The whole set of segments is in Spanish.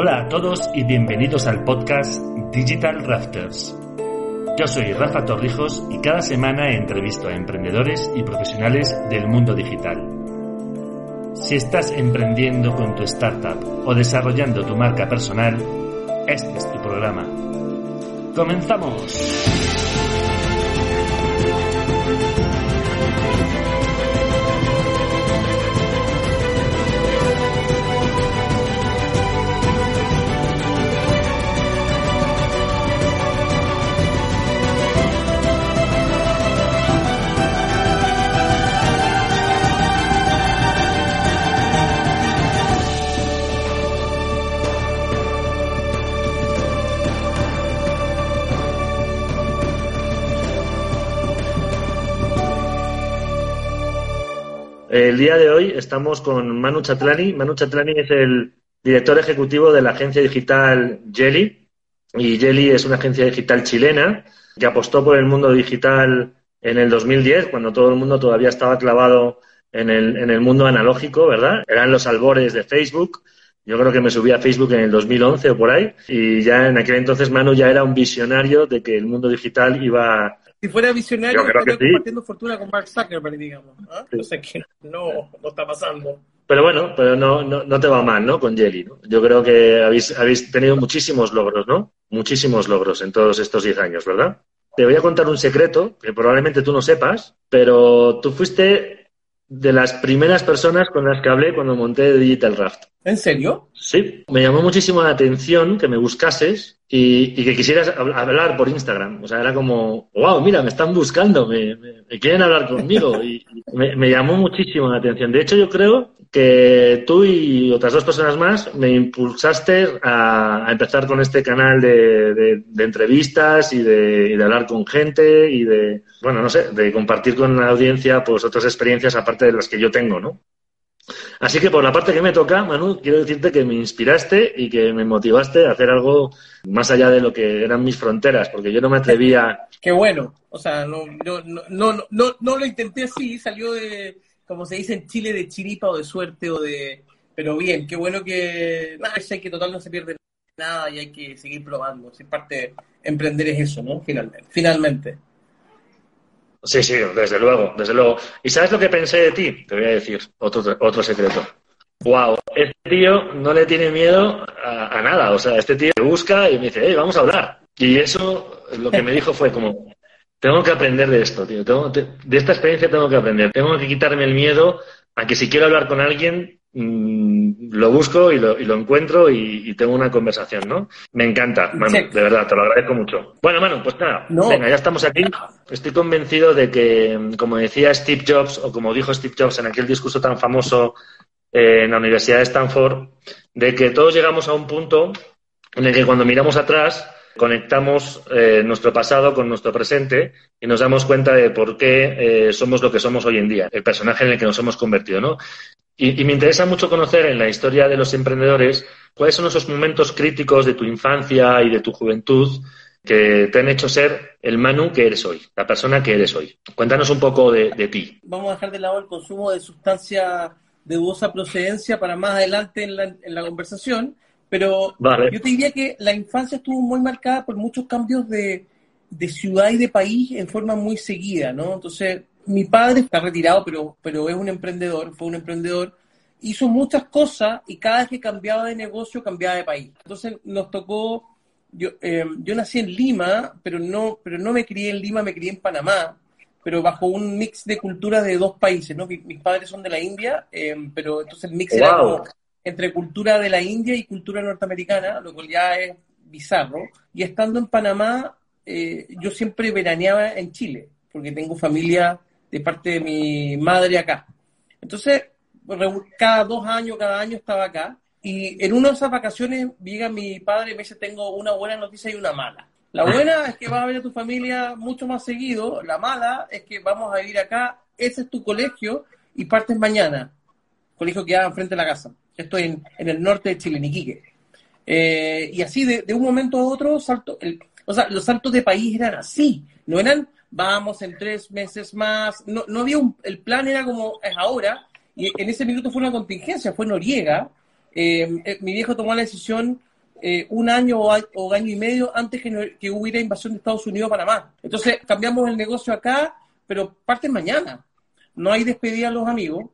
Hola a todos y bienvenidos al podcast Digital Rafters. Yo soy Rafa Torrijos y cada semana entrevisto a emprendedores y profesionales del mundo digital. Si estás emprendiendo con tu startup o desarrollando tu marca personal, este es tu programa. ¡Comenzamos! El día de hoy estamos con Manu Chatlani. Manu Chatlani es el director ejecutivo de la agencia digital Jelly. Y Jelly es una agencia digital chilena que apostó por el mundo digital en el 2010, cuando todo el mundo todavía estaba clavado en el, en el mundo analógico, ¿verdad? Eran los albores de Facebook. Yo creo que me subí a Facebook en el 2011 o por ahí. Y ya en aquel entonces Manu ya era un visionario de que el mundo digital iba si fuera visionario, estaría compartiendo fortuna con Mark Zuckerberg, digamos. ¿no? sé que no, no está pasando. Pero bueno, pero no, no, no, te va mal, ¿no? Con Jelly, ¿no? Yo creo que habéis, habéis tenido muchísimos logros, ¿no? Muchísimos logros en todos estos 10 años, ¿verdad? Te voy a contar un secreto que probablemente tú no sepas, pero tú fuiste de las primeras personas con las que hablé cuando monté Digital Raft. ¿En serio? Sí, me llamó muchísimo la atención que me buscases y, que quisieras hablar por Instagram. O sea, era como, wow, mira, me están buscando, me, quieren hablar conmigo. Y, me, llamó muchísimo la atención. De hecho, yo creo que tú y otras dos personas más me impulsaste a, empezar con este canal de, entrevistas y de, y de, hablar con gente y de, bueno, no sé, de compartir con la audiencia pues otras experiencias aparte de las que yo tengo, ¿no? Así que por la parte que me toca, Manu, quiero decirte que me inspiraste y que me motivaste a hacer algo más allá de lo que eran mis fronteras, porque yo no me atrevía. Qué bueno, o sea, no, no, no, no, lo intenté así, salió de, como se dice en Chile, de chiripa o de suerte o de. Pero bien, qué bueno que. Nada, hay que total no se pierde nada y hay que seguir probando. Si parte emprender es eso, ¿no? Finalmente. Finalmente. Sí, sí, desde luego, desde luego. ¿Y sabes lo que pensé de ti? Te voy a decir otro, otro secreto. Wow, este tío no le tiene miedo a, nada. O sea, este tío me busca y me dice, hey, vamos a hablar. Y eso lo que me dijo fue como, tengo que aprender de esto, tío. de esta experiencia tengo que aprender. Tengo que quitarme el miedo a que si quiero hablar con alguien, Mm, lo busco y lo, y lo encuentro y, tengo una conversación, ¿no? Me encanta, Manu, de verdad, te lo agradezco mucho. Bueno, Manu, pues nada, venga, ya estamos aquí. Estoy convencido de que, como decía Steve Jobs, o como dijo Steve Jobs en aquel discurso tan famoso eh, en la Universidad de Stanford, de que todos llegamos a un punto en el que cuando miramos atrás conectamos eh, nuestro pasado con nuestro presente y nos damos cuenta de por qué eh, somos lo que somos hoy en día, el personaje en el que nos hemos convertido, ¿no? Y, me interesa mucho conocer en la historia de los emprendedores cuáles son esos momentos críticos de tu infancia y de tu juventud que te han hecho ser el Manu que eres hoy, la persona que eres hoy. Cuéntanos un poco de, ti. Vamos a dejar de lado el consumo de sustancia de dudosa procedencia para más adelante en la, conversación, pero yo te diría que la infancia estuvo muy marcada por muchos cambios de, de ciudad y de país en forma muy seguida, ¿no? Entonces, mi padre está retirado, pero, pero es un emprendedor, fue un emprendedor, hizo muchas cosas y cada vez que cambiaba de negocio cambiaba de país. Entonces nos tocó, yo, eh, yo nací en Lima, pero no, pero no me crié en Lima, me crié en Panamá, pero bajo un mix de culturas de dos países, ¿no? Mis, padres son de la India, eh, pero entonces el mix era entre cultura de la India y cultura norteamericana, lo cual ya es bizarro. Y estando en Panamá, eh, yo siempre veraneaba en Chile, porque tengo familia de parte de mi madre acá. Entonces, cada dos años, cada año estaba acá. Y en una de esas vacaciones llega mi padre y me dice, tengo una buena noticia y una mala. La buena es que vas a ver a tu familia mucho más seguido. La mala es que vamos a ir acá. Ese es tu colegio y partes mañana. Colegio que queda enfrente de la casa. Estoy en, en el norte de Chile, Niquique. Eh, y así, de, de, un momento a otro, salto. El, o sea, los saltos de país eran así. No eran vamos en tres meses más. No, no había un, el plan era como es ahora, y en ese minuto fue una contingencia, fue Noriega. Eh, eh, mi viejo tomó la decisión eh, un año o, año y medio antes que, hubiera invasión de Estados Unidos a Panamá. Entonces, cambiamos el negocio acá, pero parte mañana. No hay despedida a los amigos,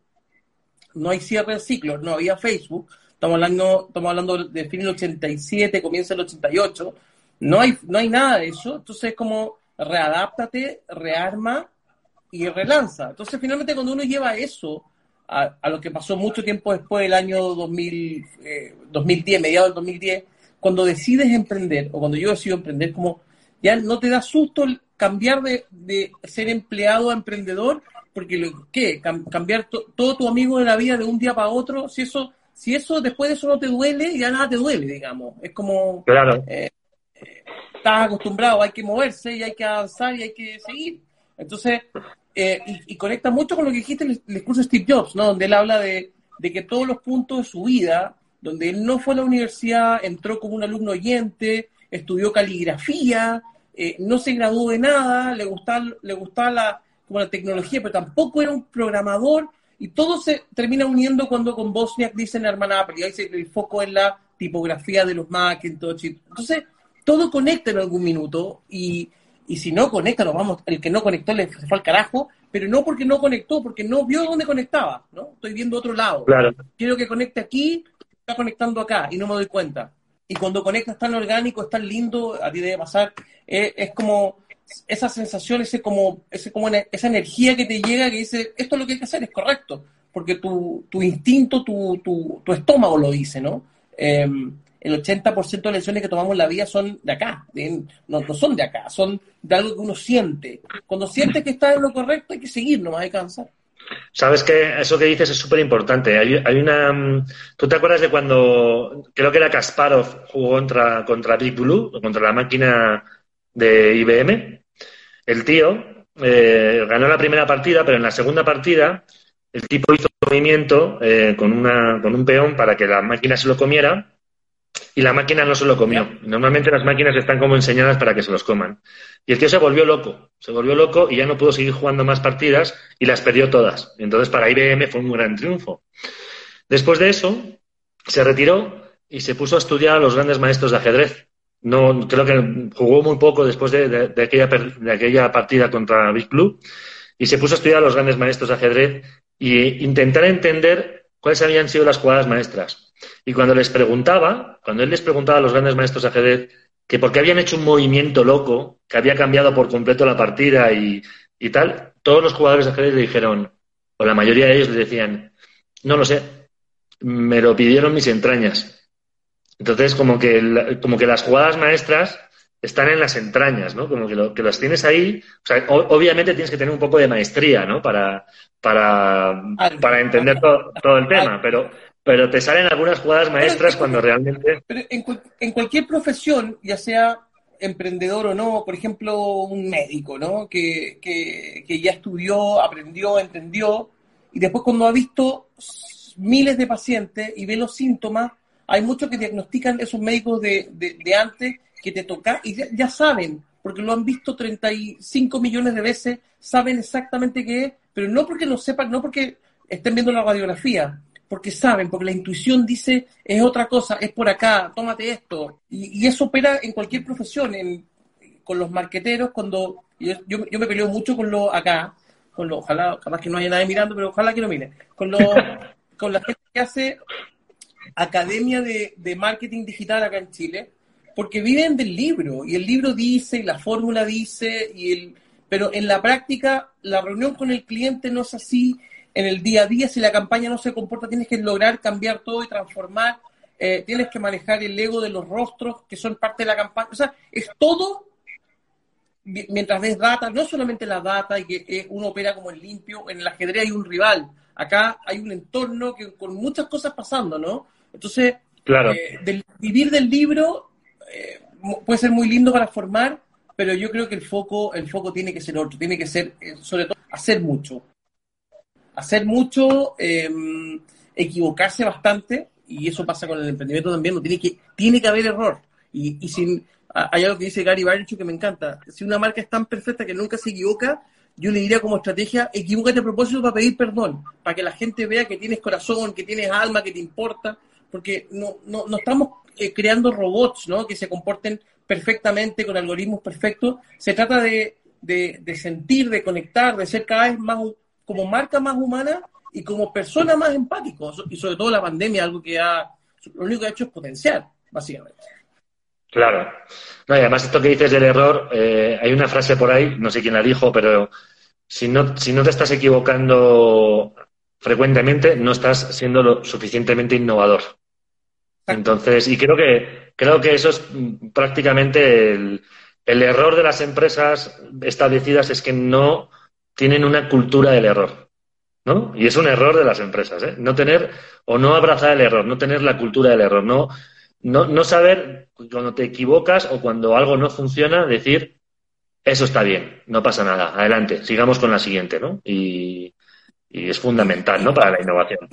no hay cierre de ciclos, no había Facebook. Estamos hablando, estamos hablando de fin del 87, comienza el 88. No hay, no hay nada de eso. Entonces, es como readáptate, rearma y relanza. Entonces, finalmente, cuando uno lleva eso a, lo que pasó mucho tiempo después del año 2000, 2010, eh, mediados del 2010, cuando decides emprender, o cuando yo decido emprender, como ya no te da susto cambiar de, de ser empleado a emprendedor, porque lo, ¿qué? cambiar todo tu amigo de la vida de un día para otro, si eso, si eso después de eso no te duele, ya nada te duele, digamos. Es como claro. Eh, estás acostumbrado, hay que moverse y hay que avanzar y hay que seguir. Entonces, eh, y, conecta mucho con lo que dijiste en el, discurso de Steve Jobs, ¿no? Donde él habla de, que todos los puntos de su vida, donde él no fue a la universidad, entró como un alumno oyente, estudió caligrafía, eh, no se graduó de nada, le gustaba, le gustaba la, como la tecnología, pero tampoco era un programador, y todo se termina uniendo cuando con Bosniak dicen hermana Apple, y ahí se, el foco en la tipografía de los Macintosh. Entonces, todo conecta en algún minuto, y, y si no conecta, nos vamos, el que no conectó le fue al carajo, pero no porque no conectó, porque no vio dónde conectaba, ¿no? Estoy viendo otro lado. Claro. Quiero que conecte aquí, está conectando acá y no me doy cuenta. Y cuando conectas tan orgánico, es tan lindo, a ti debe pasar, eh, es como esa sensación, ese como, ese como esa energía que te llega que dice, esto es lo que hay que hacer, es correcto, porque tu, tu instinto, tu, tu, tu estómago lo dice, ¿no? Eh, el 80% de lecciones que tomamos en la vida son de acá, no, son de acá, son de algo que uno siente. Cuando sientes que está en lo correcto hay que seguir, no hay que cansar. Sabes que eso que dices es súper importante. Hay, hay, una. Mm, ¿Tú te acuerdas de cuando creo que era Kasparov jugó contra, contra Big Blue, contra la máquina de IBM? El tío eh, ganó la primera partida, pero en la segunda partida el tipo hizo un movimiento eh, con, una, con un peón para que la máquina se lo comiera y la máquina no se lo comió. Normalmente las máquinas están como enseñadas para que se los coman. Y el tío se volvió loco, se volvió loco y ya no pudo seguir jugando más partidas y las perdió todas. Entonces para IBM fue un gran triunfo. Después de eso, se retiró y se puso a estudiar a los grandes maestros de ajedrez. No, creo que jugó muy poco después de, aquella, partida contra Big Blue y se puso a estudiar a los grandes maestros de ajedrez e intentar entender cuáles habían sido las jugadas maestras. Y cuando les preguntaba, cuando él les preguntaba a los grandes maestros de ajedrez que por qué habían hecho un movimiento loco, que había cambiado por completo la partida y, tal, todos los jugadores de ajedrez le dijeron, o la mayoría de ellos le decían, no lo sé, me lo pidieron mis entrañas. Entonces, como que, como que las jugadas maestras están en las entrañas, ¿no? Como que, lo, que las tienes ahí. O sea, obviamente tienes que tener un poco de maestría, ¿no? Para, para, para entender todo, todo el tema, pero, pero te salen algunas jugadas maestras cuando realmente... Pero en, cualquier profesión, ya sea emprendedor o no, por ejemplo, un médico, ¿no? Que, que, ya estudió, aprendió, entendió, y después cuando ha visto miles de pacientes y ve los síntomas, hay muchos que diagnostican esos médicos de, de, antes que te tocan y ya, saben, porque lo han visto 35 millones de veces, saben exactamente qué es, pero no porque lo sepan, no porque estén viendo la radiografía, porque saben, porque la intuición dice es otra cosa, es por acá, tómate esto. Y, eso opera en cualquier profesión, en, con los marqueteros, cuando yo, yo, me peleo mucho con lo acá, con lo, ojalá, capaz que no haya nadie mirando, pero ojalá que lo mire, con lo, con la gente que hace academia de, de marketing digital acá en Chile, porque viven del libro, y el libro dice, y la fórmula dice, y el, pero en la práctica la reunión con el cliente no es así, en el día a día, si la campaña no se comporta, tienes que lograr cambiar todo y transformar, eh, tienes que manejar el ego de los rostros que son parte de la campaña. O sea, es todo mientras ves data, no solamente la data y que eh, uno opera como el limpio, en el ajedrez hay un rival, acá hay un entorno que con muchas cosas pasando, ¿no? Entonces, claro. Eh, vivir del libro puede ser muy lindo para formar, pero yo creo que el foco, el foco tiene que ser otro, tiene que ser, sobre todo, hacer mucho hacer mucho, em, equivocarse bastante, y eso pasa con el emprendimiento también, no tiene que, tiene que haber error. Y, y sin, hay algo que dice Gary Vaynerchuk que me encanta. Si una marca es tan perfecta que nunca se equivoca, yo le diría como estrategia, equivócate a propósito para pedir perdón, para que la gente vea que tienes corazón, que tienes alma, que te importa, porque no, no, no estamos eh, creando robots ¿no? que se comporten perfectamente con algoritmos perfectos. Se trata de, de, sentir, de conectar, de ser cada vez más como marca más humana y como persona más empático. Y sobre todo la pandemia, algo que ha, lo único que ha hecho es potenciar, básicamente. Claro. No, y además esto que dices del error, eh, hay una frase por ahí, no sé quién la dijo, pero si no, si no te estás equivocando frecuentemente, no estás siendo lo suficientemente innovador. Entonces, y creo que, creo que eso es prácticamente el, el error de las empresas establecidas es que no tienen una cultura del error. ¿no? Y es un error de las empresas, ¿eh? No tener o no abrazar el error, no tener la cultura del error, no, no, no saber cuando te equivocas o cuando algo no funciona, decir, eso está bien, no pasa nada, adelante, sigamos con la siguiente, ¿no? Y, y es fundamental, ¿no? Para la innovación.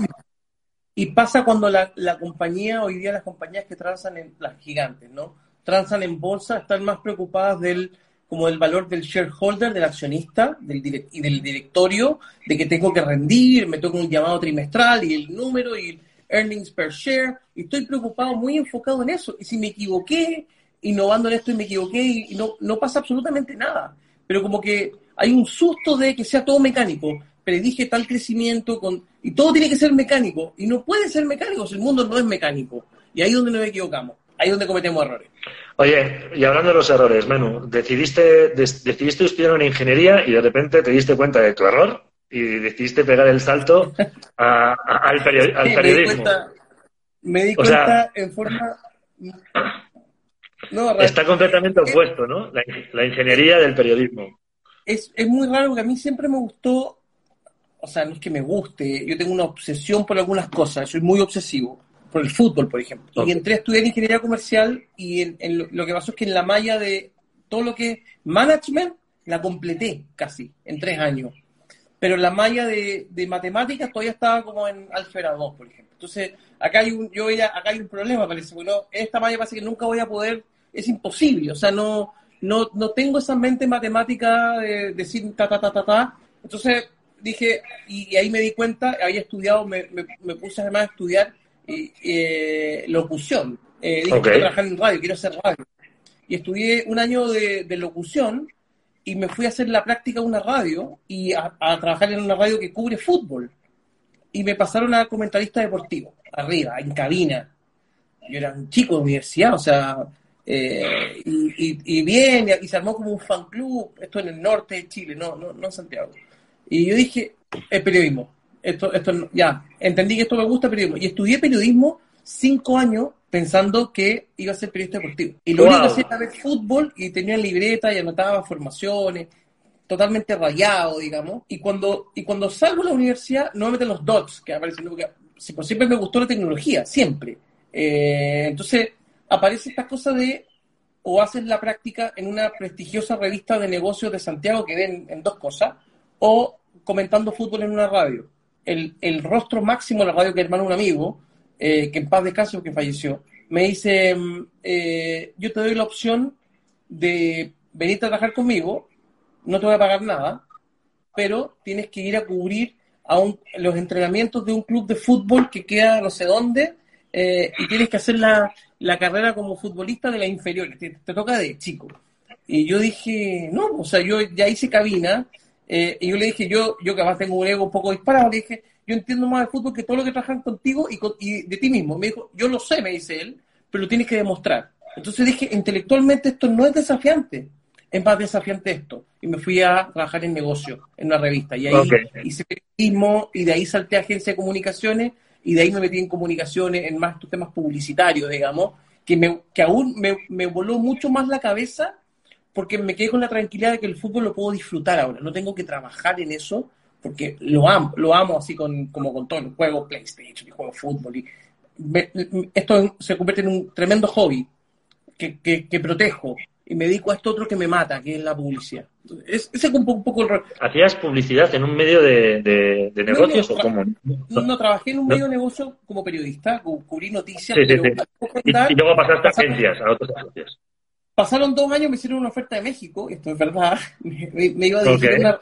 Y pasa cuando la, la, compañía, hoy día las compañías que transan en las gigantes, ¿no? Transan en bolsa, están más preocupadas del como del valor del shareholder, del accionista del y del directorio, de que tengo que rendir, me toca un llamado trimestral y el número y earnings per share, y estoy preocupado, muy enfocado en eso. Y si me equivoqué, innovando en esto y me equivoqué, y no, no pasa absolutamente nada. Pero como que hay un susto de que sea todo mecánico predije tal crecimiento con, y todo tiene que ser mecánico. Y no puede ser mecánico si el mundo no es mecánico. Y ahí es donde nos equivocamos. Ahí es donde cometemos errores. Oye, y hablando de los errores, Manu, decidiste, decidiste estudiar una ingeniería y de repente te diste cuenta de tu error y decidiste pegar el salto al, periodismo. Me di cuenta, en forma... Está completamente opuesto, ¿no? La, ingeniería del periodismo. Es, es muy raro porque a mí siempre me gustó o sea, no es que me guste, yo tengo una obsesión por algunas cosas, soy muy obsesivo, por el fútbol, por ejemplo. Y entré a estudiar ingeniería comercial y en, lo, que pasó es que en la malla de todo lo que management la completé casi en tres años. Pero la malla de, matemáticas todavía estaba como en álgebra 2, por ejemplo. Entonces, acá hay un, yo veía, acá hay un problema, parece, porque esta malla parece que nunca voy a poder, es imposible, o sea, no, no, no tengo esa mente matemática de decir ta, ta, ta, ta, ta. Entonces, dije, y, ahí me di cuenta, había estudiado, me, me, puse además a estudiar eh, locución. Eh, dije, quiero trabajar en radio, quiero hacer radio. Y estudié un año de, locución y me fui a hacer la práctica en una radio y a, trabajar en una radio que cubre fútbol. Y me pasaron a comentarista deportivo, arriba, en cabina. Yo era un chico de universidad, o sea, eh, y, y, bien, y, se armó como un fan club, esto en el norte de Chile, no, no, no en Santiago. Y yo dije, es periodismo. Esto, esto, ya, entendí que esto me gusta periodismo. Y estudié periodismo cinco años pensando que iba a ser periodista deportivo. Y lo único que hacía era ver fútbol y tenía libreta y anotaba formaciones, totalmente rayado, digamos. Y cuando, y cuando salgo de la universidad, no me meten los dots que aparecen, porque siempre me gustó la tecnología, siempre. Eh, entonces, aparece esta cosa de o haces la práctica en una prestigiosa revista de negocios de Santiago que ven en dos cosas, o comentando fútbol en una radio. El, el rostro máximo de la radio que hermano un amigo, eh, que en paz de caso que falleció, me dice, mm, eh, yo te doy la opción de venir a trabajar conmigo, no te voy a pagar nada, pero tienes que ir a cubrir a los entrenamientos de un club de fútbol que queda no sé dónde eh, y tienes que hacer la, la, carrera como futbolista de la inferior, te, te, toca de chico. Y yo dije, no, o sea, yo ya hice cabina, eh, y yo le dije, yo, yo que además tengo un ego un poco disparado, le dije, yo entiendo más de fútbol que todo lo que trabajan contigo y, de ti mismo. Me dijo, yo lo sé, me dice él, pero lo tienes que demostrar. Entonces dije, intelectualmente esto no es desafiante, es más desafiante esto. Y me fui a trabajar en negocio, en una revista. Y ahí hice periodismo y de ahí salté a agencia de comunicaciones y de ahí me metí en comunicaciones, en más temas publicitarios, digamos, que, me, que aún me, me voló mucho más la cabeza porque me quedé con la tranquilidad de que el fútbol lo puedo disfrutar ahora, no tengo que trabajar en eso, porque lo amo, lo amo así con, como con todo, el juego PlayStation y juego fútbol. Y esto se convierte en un tremendo hobby que, que, protejo y me dedico a esto otro que me mata, que es la publicidad. ese es un, poco, el. ¿Hacías publicidad en un medio de, de, negocios o cómo? No, trabajé en un medio de negocio como periodista, cubrí noticias. y, luego pasaste a agencias, a otras agencias. Pasaron dos años, me hicieron una oferta de México, esto es verdad. Me, iba a dirigir una,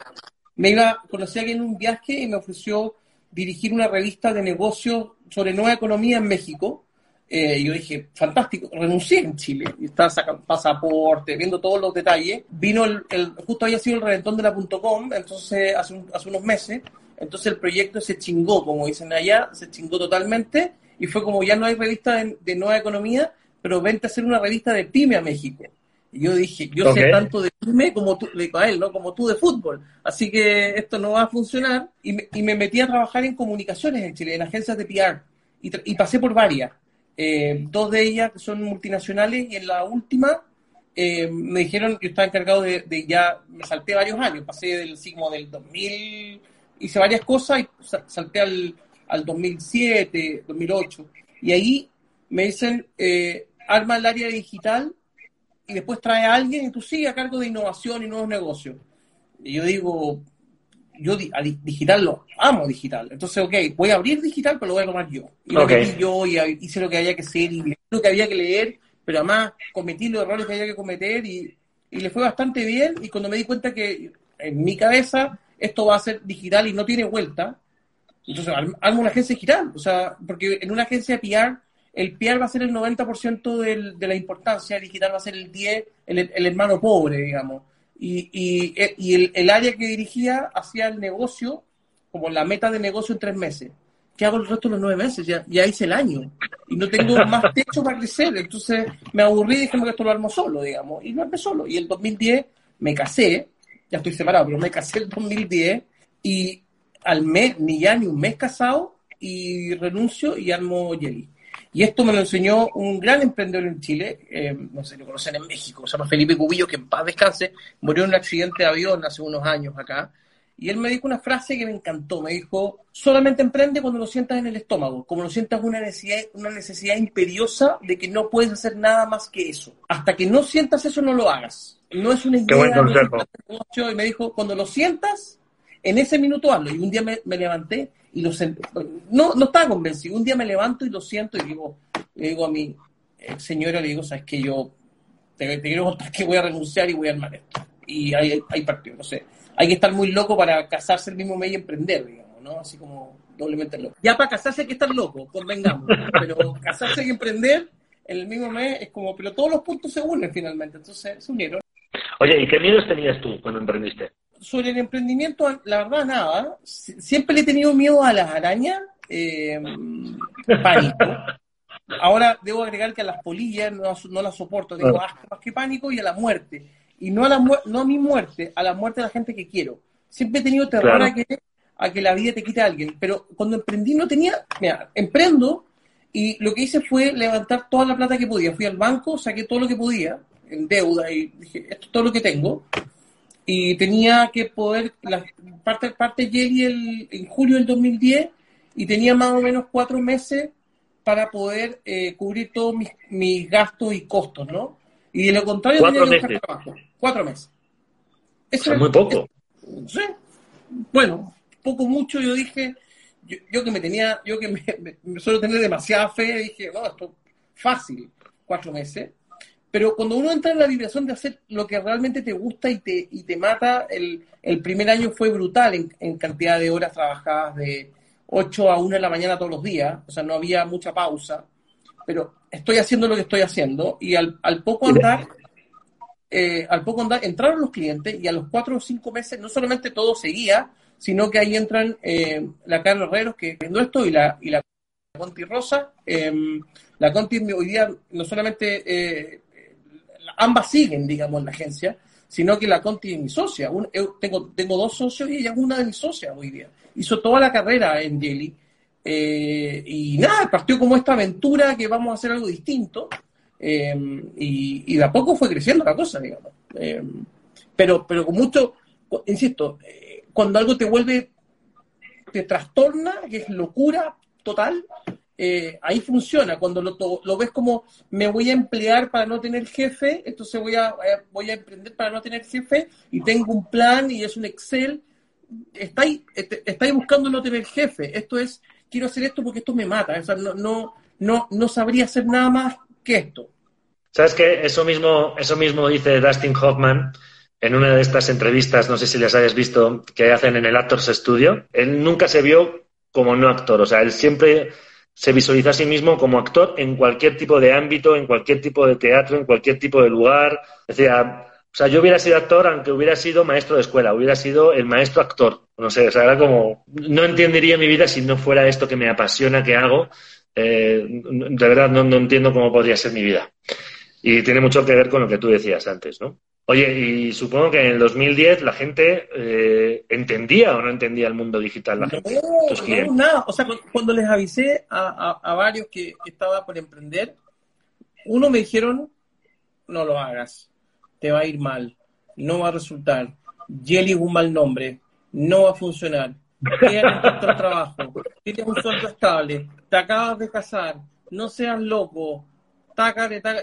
me iba, conocí a alguien en un viaje y me ofreció dirigir una revista de negocios sobre nueva economía en México. Eh, yo dije, fantástico, renuncié en Chile, y estaba sacando pasaporte, viendo todos los detalles. Vino el, justo había sido el reventón de la .com, entonces hace, hace unos meses, entonces el proyecto se chingó, como dicen allá, se chingó totalmente, y fue como ya no hay revista de, nueva economía, pero vente a hacer una revista de pyme a México. Y yo dije, yo sé tanto de pyme como tú, le a él, ¿no? Como tú de fútbol. Así que esto no va a funcionar. Y me, y me metí a trabajar en comunicaciones en Chile, en agencias de PR. Y, y pasé por varias. Eh, dos de ellas que son multinacionales y en la última eh, me dijeron, yo estaba encargado de, ya, me salté varios años, pasé del signo del 2000, hice varias cosas y salté al, al 2007, 2008. Y ahí me dicen, eh, arma el área digital y después trae a alguien y tú sigues a cargo de innovación y nuevos negocios. Y yo digo, yo a digital lo amo digital. Entonces, ok, voy a abrir digital, pero lo voy a tomar yo. Y lo metí yo y hice lo que había que hacer y lo que había que leer, pero además cometí los errores que había que cometer y, y le fue bastante bien. Y cuando me di cuenta que en mi cabeza esto va a ser digital y no tiene vuelta, entonces armo una agencia digital. O sea, porque en una agencia de PR, el PR va a ser el 90% del, de la importancia, el digital va a ser el 10%, el, el hermano pobre, digamos y, y, y el, el, área que dirigía hacía el negocio como la meta de negocio en tres meses. ¿Qué hago el resto de los nueve meses? Ya, ya hice el año y no tengo más techo para crecer. Entonces me aburrí y dije que esto lo armo solo, digamos. Y lo armé solo. Y el 2010 me casé, ya estoy separado, pero me casé el 2010 y al mes, ni ya ni un mes casado, y renuncio y armo Jelly. Y esto me lo enseñó un gran emprendedor en Chile, eh, no sé, lo conocen en México, se llama Felipe Cubillo, que en paz descanse, murió en un accidente de avión hace unos años acá. Y él me dijo una frase que me encantó. Me dijo, solamente emprende cuando lo sientas en el estómago, como lo sientas una necesidad, una necesidad imperiosa de que no puedes hacer nada más que eso. Hasta que no sientas eso, no lo hagas. No es una idea. Qué buen consejo. y me dijo, cuando lo sientas, en ese minuto hazlo. Y un día me, levanté y lo senté. No, no estaba convencido. Un día me levanto y lo siento y digo, le digo a mi señora, le digo, sabes que yo te, quiero contar que voy a renunciar y voy a armar esto. Y hay, hay partido, no sé. Hay que estar muy loco para casarse el mismo mes y emprender, digamos, ¿no? Así como doblemente loco. Ya para casarse hay que estar loco, convengamos. pero casarse y emprender en el mismo mes es como, pero todos los puntos se unen finalmente, entonces se unieron. Oye, ¿y qué miedos tenías tú cuando emprendiste? Sobre el emprendimiento, la verdad, nada. Siempre le he tenido miedo a las arañas, eh, pánico. Ahora debo agregar que a las polillas no, no las soporto, tengo más que pánico y a la muerte. Y no a, la no a mi muerte, a la muerte de la gente que quiero. Siempre he tenido terror a, que, a que la vida te quite a alguien. Pero cuando emprendí no tenía, mira, emprendo y lo que hice fue levantar toda la plata que podía. Fui al banco, saqué todo lo que podía en deuda y dije, esto es todo lo que tengo y tenía que poder, la parte, parte Jelly el, en julio del 2010 y tenía más o menos cuatro meses para poder eh, cubrir todos mis, mis, gastos y costos, ¿no? Y de lo contrario tenía que buscar trabajo. Cuatro meses. Eso es muy poco. sí. Bueno, poco mucho, yo dije, yo, que me tenía, yo que me, me, suelo tener demasiada fe, dije, no, esto fácil, cuatro meses. Pero cuando uno entra en la vibración de hacer lo que realmente te gusta y te, y te mata, el, el primer año fue brutal en, en, cantidad de horas trabajadas de 8 a 1 de la mañana todos los días, o sea, no había mucha pausa, pero estoy haciendo lo que estoy haciendo y al, al poco andar, eh, al poco andar, entraron los clientes y a los 4 o 5 meses no solamente todo seguía, sino que ahí entran eh, la Carlos Herreros, que viendo esto, y la, y la Conti Rosa. Eh, la Conti hoy día no solamente eh, ambas siguen, digamos, en la agencia, sino que la Conti es mi socia. tengo, tengo dos socios y ella es una de mis socias hoy día. Hizo toda la carrera en Jelly. Eh, y nada, partió como esta aventura que vamos a hacer algo distinto. Eh, y, de a poco fue creciendo la cosa, digamos. Eh, pero, pero con mucho, insisto, cuando algo te vuelve, te trastorna, que es locura total, eh, ahí funciona. Cuando lo, lo, ves como me voy a emplear para no tener jefe, entonces voy a, eh, voy a emprender para no tener jefe y tengo un plan y es un Excel. Estáis, este, estáis buscando no tener jefe. Esto es, quiero hacer esto porque esto me mata. O sea, no, no, no, no sabría hacer nada más que esto. ¿Sabes qué? Eso mismo, eso mismo dice Dustin Hoffman en una de estas entrevistas, no sé si las hayas visto, que hacen en el Actors Studio. Él nunca se vio como no actor. O sea, él siempre se visualiza a sí mismo como actor en cualquier tipo de ámbito, en cualquier tipo de teatro, en cualquier tipo de lugar. Decía, o sea, yo hubiera sido actor aunque hubiera sido maestro de escuela, hubiera sido el maestro actor. No sé, o sea, era como, no entendería mi vida si no fuera esto que me apasiona, que hago. Eh, de verdad, no, no entiendo cómo podría ser mi vida. Y tiene mucho que ver con lo que tú decías antes, ¿no? Oye, y supongo que en el 2010 la gente eh, entendía o no entendía el mundo digital. La gente, no, no, nada. O sea, cuando les avisé a, varios que, estaba por emprender, uno me dijeron, no lo hagas, te va a ir mal, no va a resultar, Jelly es un mal nombre, no va a funcionar, tienes un trabajo, tienes un sueldo estable, te acabas de casar, no seas loco,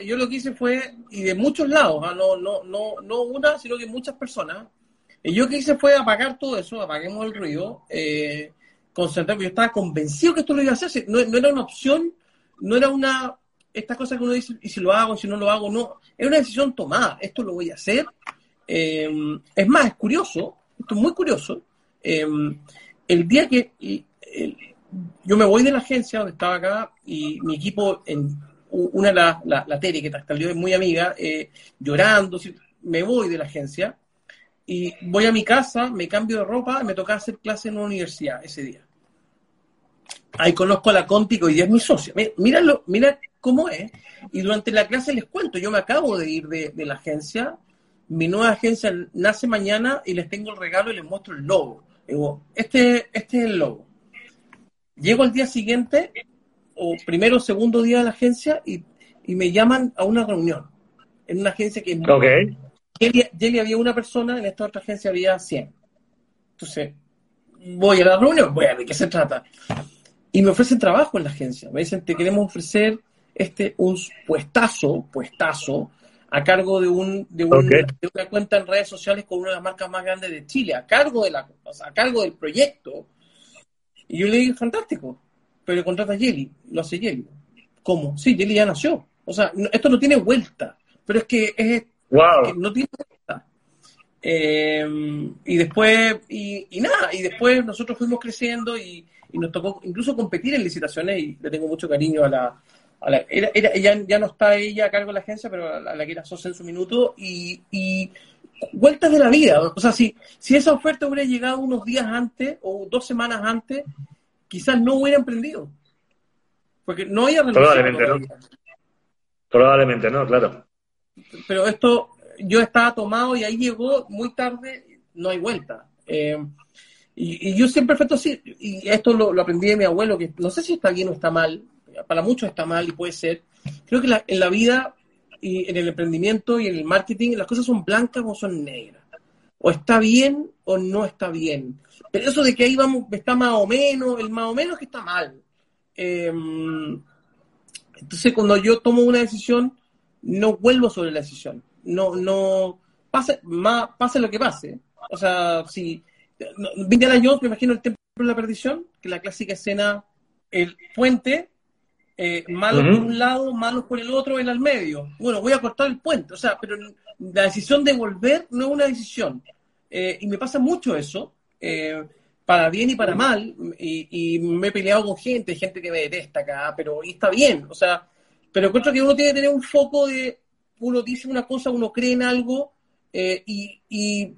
yo lo que hice fue, y de muchos lados, ¿ah? no, no, no, no una, sino que muchas personas, y yo lo que hice fue apagar todo eso, apaguemos el ruido, eh, concentrarme, yo estaba convencido que esto lo iba a hacer, no, era una opción, no era una, esta cosa que uno dice, y si lo hago, si no lo hago, no, era una decisión tomada, esto lo voy a hacer. Eh, es más, es curioso, esto es muy curioso, eh, el día que yo me voy de la agencia donde estaba acá y mi equipo en, una, la, la, la Tere, que hasta el es muy amiga, eh, llorando, me voy de la agencia y voy a mi casa, me cambio de ropa, me toca hacer clase en una universidad ese día. Ahí conozco a la Conti, que hoy día es mi socia. Mira, mira cómo es. Y durante la clase les cuento, yo me acabo de ir de, de la agencia, mi nueva agencia nace mañana y les tengo el regalo y les muestro el logo. Digo, este, este es el logo. Llego al día siguiente o primero o segundo día de la agencia y, me llaman a una reunión en una agencia que okay. Había una persona, en esta otra agencia había 100. Entonces, voy a la reunión, voy a ver de qué se trata. Y me ofrecen trabajo en la agencia. Me dicen, te queremos ofrecer este un puestazo, puestazo, a cargo de, un, de, una cuenta en redes sociales con una de las marcas más grandes de Chile, a cargo, de la, a cargo del proyecto. Y yo le dije, fantástico pero contrata a Jelly, lo hace Jelly. ¿Cómo? Sí, Jelly ya nació. O sea, esto no tiene vuelta, pero es que es wow. no tiene vuelta. Eh, y después, y, nada, y después nosotros fuimos creciendo y, nos tocó incluso competir en licitaciones y le tengo mucho cariño a la... A la era, ella, ya no está ella a cargo de la agencia, pero a la, que era socia en su minuto y, y vueltas de la vida. O sea, si, si esa oferta hubiera llegado unos días antes o dos semanas antes, quizás no hubiera emprendido. Porque no había Probablemente no. Probablemente no, claro. Pero esto, yo estaba tomado y ahí llegó muy tarde, no hay vuelta. Eh, y, yo siempre he así, y esto lo, aprendí de mi abuelo, que no sé si está bien o está mal, para muchos está mal y puede ser. Creo que en la vida y en el emprendimiento y en el marketing las cosas son blancas o son negras. O está bien o no está bien. Pero eso de que ahí vamos, está más o menos, el más o menos que está mal. Em, entonces, cuando yo tomo una decisión, no vuelvo sobre la decisión. No, no, pase, más, pase lo que pase. O sea, si la años, me imagino el templo de la perdición, que la clásica escena, el puente, eh, malo por un lado, malo por el otro, el al medio. Bueno, voy a cortar el puente. O sea, pero la decisión de volver no es una decisión. Eh, y me pasa mucho eso. Eh, para bien y para mal, y, me he peleado con gente, gente que me detesta acá, pero y está bien, o sea, pero encuentro que uno tiene que tener un foco de, uno dice una cosa, uno cree en algo, eh, y,